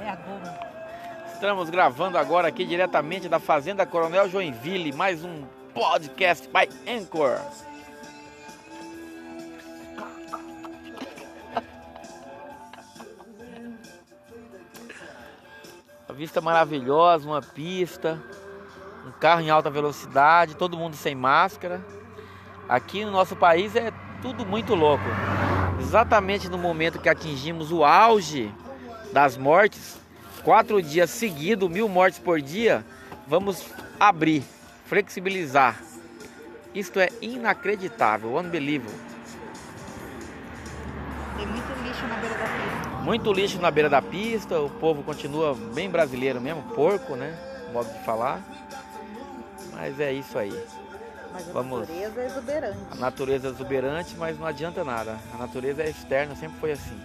É a. Estamos gravando agora aqui diretamente da Fazenda Coronel Joinville, mais um podcast by Anchor. A vista maravilhosa, uma pista, um carro em alta velocidade, todo mundo sem máscara. Aqui no nosso país é tudo muito louco. Exatamente no momento que atingimos o auge das mortes, quatro dias seguidos, mil mortes por dia, vamos abrir, flexibilizar. Isto é inacreditável, unbelievable. Tem muito lixo na beira da pista. Muito lixo na beira da pista, o povo continua bem brasileiro mesmo, porco, né? Modo de falar. Mas é isso aí. Mas a Vamos. natureza é exuberante. A natureza é exuberante, mas não adianta nada. A natureza é externa, sempre foi assim.